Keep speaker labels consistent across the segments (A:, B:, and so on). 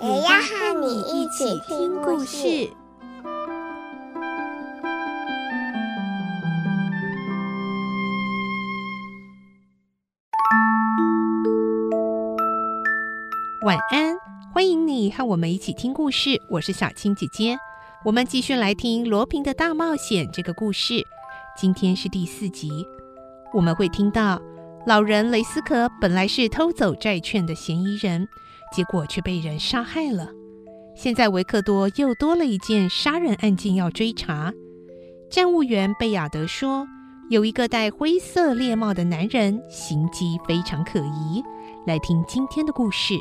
A: 也要和你一起听故事。
B: 晚安，欢迎你和我们一起听故事。我是小青姐姐，我们继续来听《罗平的大冒险》这个故事。今天是第四集，我们会听到老人雷斯科本来是偷走债券的嫌疑人，结果却被人杀害了。现在维克多又多了一件杀人案件要追查。站务员贝亚德说，有一个戴灰色猎帽的男人，行迹非常可疑。来听今天的故事。《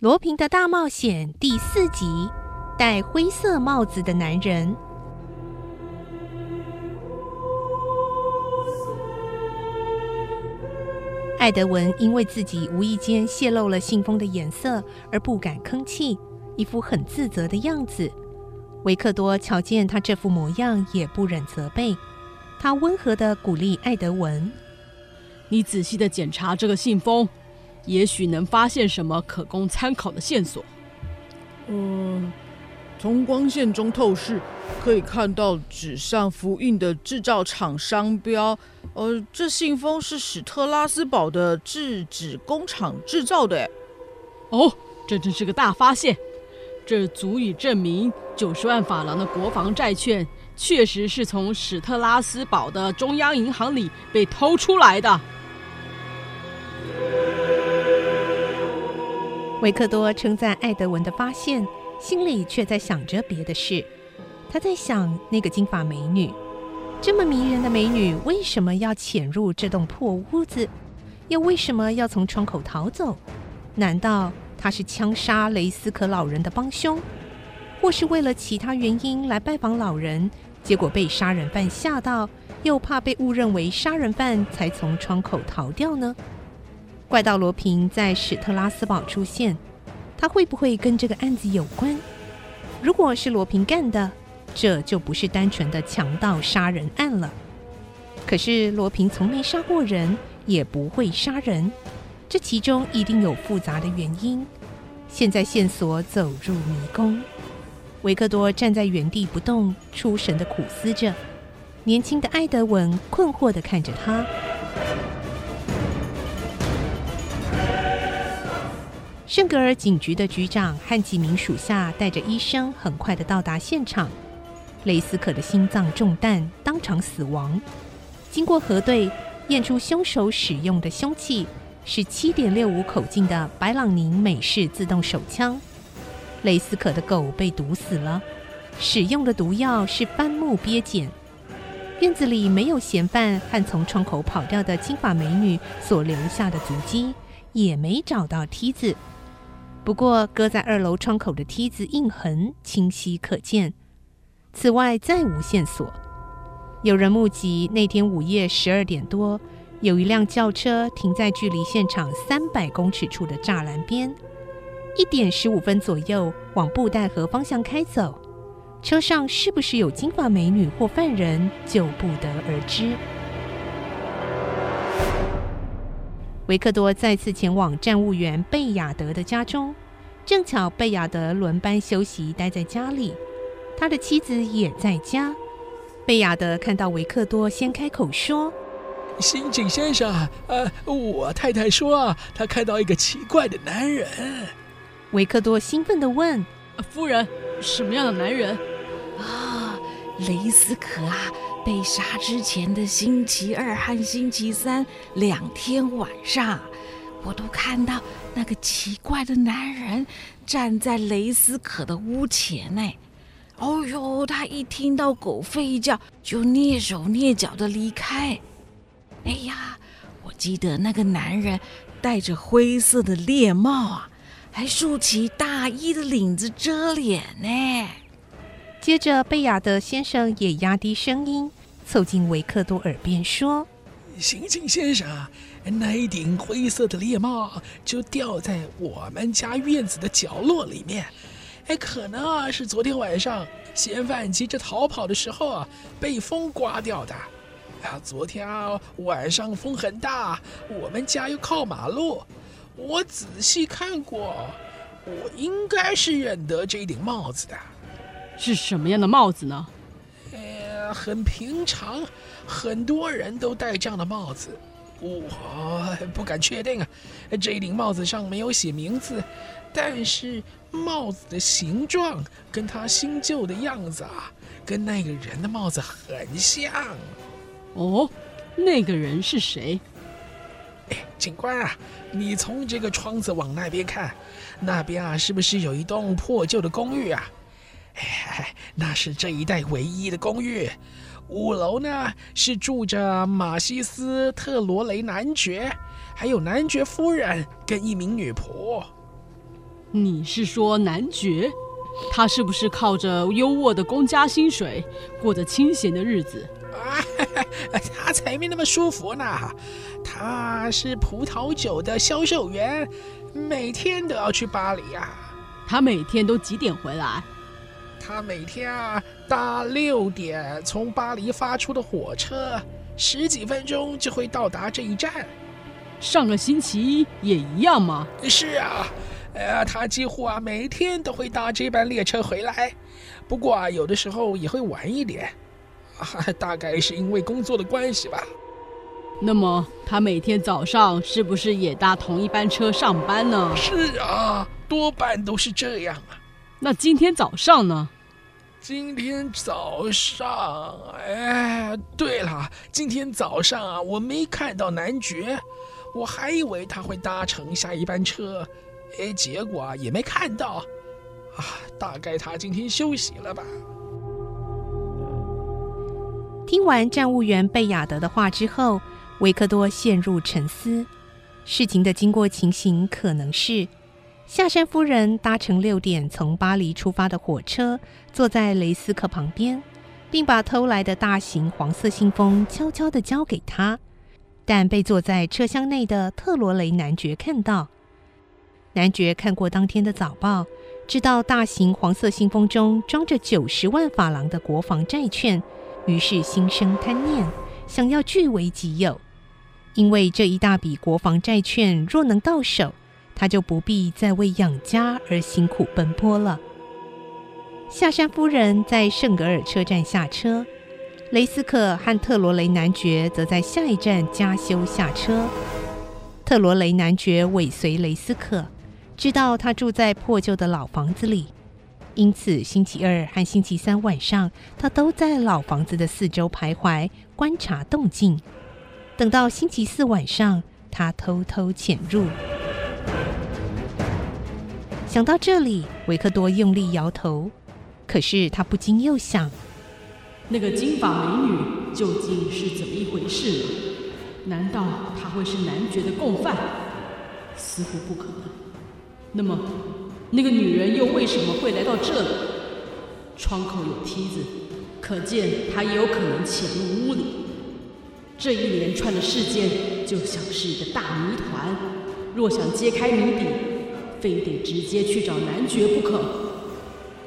B: 罗平的大冒险》第四集：戴灰色帽子的男人。艾德文因为自己无意间泄露了信封的颜色而不敢吭气，一副很自责的样子。维克多瞧见他这副模样，也不忍责备。他温和地鼓励艾德文：“
C: 你仔细地检查这个信封。”也许能发现什么可供参考的线索。
D: 嗯、呃，从光线中透视，可以看到纸上复印的制造厂商标。呃，这信封是史特拉斯堡的制纸工厂制造的。
C: 哦，这真是个大发现！这足以证明九十万法郎的国防债券确实是从史特拉斯堡的中央银行里被偷出来的。
B: 维克多称赞艾德文的发现，心里却在想着别的事。他在想那个金发美女，这么迷人的美女，为什么要潜入这栋破屋子？又为什么要从窗口逃走？难道她是枪杀雷斯可老人的帮凶，或是为了其他原因来拜访老人，结果被杀人犯吓到，又怕被误认为杀人犯，才从窗口逃掉呢？怪盗罗平在史特拉斯堡出现，他会不会跟这个案子有关？如果是罗平干的，这就不是单纯的强盗杀人案了。可是罗平从没杀过人，也不会杀人，这其中一定有复杂的原因。现在线索走入迷宫，维克多站在原地不动，出神的苦思着。年轻的艾德文困惑的看着他。圣格尔警局的局长和几名属下带着医生很快的到达现场。雷斯可的心脏中弹，当场死亡。经过核对，验出凶手使用的凶器是七点六五口径的白朗宁美式自动手枪。雷斯可的狗被毒死了，使用的毒药是番木鳖碱。院子里没有嫌犯和从窗口跑掉的金发美女所留下的足迹，也没找到梯子。不过，搁在二楼窗口的梯子印痕清晰可见。此外，再无线索。有人目击那天午夜十二点多，有一辆轿车停在距离现场三百公尺处的栅栏边。一点十五分左右，往布袋河方向开走。车上是不是有金发美女或犯人，就不得而知。维克多再次前往站务员贝亚德的家中，正巧贝亚德轮班休息，待在家里，他的妻子也在家。贝亚德看到维克多，先开口说：“
E: 刑警先生，呃，我太太说啊，她看到一个奇怪的男人。”
B: 维克多兴奋地问：“
C: 夫人，什么样的男人？”
F: 啊，雷斯可啊！被杀之前的星期二和星期三两天晚上，我都看到那个奇怪的男人站在雷斯可的屋前呢。哦哟，他一听到狗吠叫，就蹑手蹑脚的离开。哎呀，我记得那个男人戴着灰色的猎帽啊，还竖起大衣的领子遮脸呢。
B: 接着，贝亚德先生也压低声音，凑近维克多耳边说：“
E: 刑警先生，那一顶灰色的猎帽就掉在我们家院子的角落里面。哎，可能啊是昨天晚上嫌犯急着逃跑的时候啊，被风刮掉的。啊，昨天啊晚上风很大，我们家又靠马路，我仔细看过，我应该是认得这顶帽子的。”
C: 是什么样的帽子呢？
E: 呃，很平常，很多人都戴这样的帽子。我、哦、不敢确定啊，这顶帽子上没有写名字，但是帽子的形状跟他新旧的样子啊，跟那个人的帽子很像。
C: 哦，那个人是谁？
E: 哎，警官啊，你从这个窗子往那边看，那边啊，是不是有一栋破旧的公寓啊？哎，那是这一带唯一的公寓。五楼呢，是住着马西斯特罗雷男爵，还有男爵夫人跟一名女仆。
C: 你是说男爵？他是不是靠着优渥的公家薪水，过着清闲的日子？
E: 啊，他才没那么舒服呢。他是葡萄酒的销售员，每天都要去巴黎啊。
C: 他每天都几点回来？
E: 他每天啊搭六点从巴黎发出的火车，十几分钟就会到达这一站。
C: 上个星期也一样吗？
E: 是啊，呃，他几乎啊每天都会搭这班列车回来，不过啊有的时候也会晚一点，啊，大概是因为工作的关系吧。
C: 那么他每天早上是不是也搭同一班车上班呢？
E: 是啊，多半都是这样啊。
C: 那今天早上呢？
E: 今天早上，哎，对了，今天早上啊，我没看到男爵，我还以为他会搭乘下一班车，哎，结果啊也没看到，啊，大概他今天休息了吧。
B: 听完站务员贝亚德的话之后，维克多陷入沉思。事情的经过情形可能是。夏山夫人搭乘六点从巴黎出发的火车，坐在雷斯克旁边，并把偷来的大型黄色信封悄悄地交给他，但被坐在车厢内的特罗雷男爵看到。男爵看过当天的早报，知道大型黄色信封中装着九十万法郎的国防债券，于是心生贪念，想要据为己有。因为这一大笔国防债券若能到手，他就不必再为养家而辛苦奔波了。夏山夫人在圣格尔车站下车，雷斯克和特罗雷男爵则在下一站加休下车。特罗雷男爵尾随雷斯克，知道他住在破旧的老房子里，因此星期二和星期三晚上，他都在老房子的四周徘徊，观察动静。等到星期四晚上，他偷偷潜入。想到这里，维克多用力摇头。可是他不禁又想：
C: 那个金发美女究竟是怎么一回事呢？难道她会是男爵的共犯？似乎不可能。那么，那个女人又为什么会来到这里？窗口有梯子，可见她也有可能潜入屋里。这一连串的事件就像是一个大谜团。若想揭开谜底，非得直接去找男爵不可。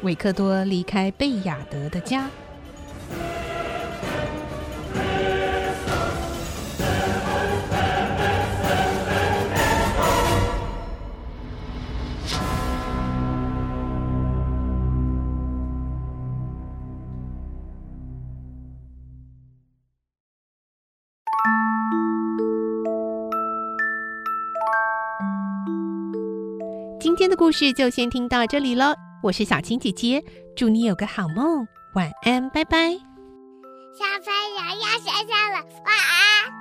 B: 维克多离开贝雅德的家。今天的故事就先听到这里了，我是小青姐姐，祝你有个好梦，晚安，拜拜。
A: 小朋友要睡觉了，晚安。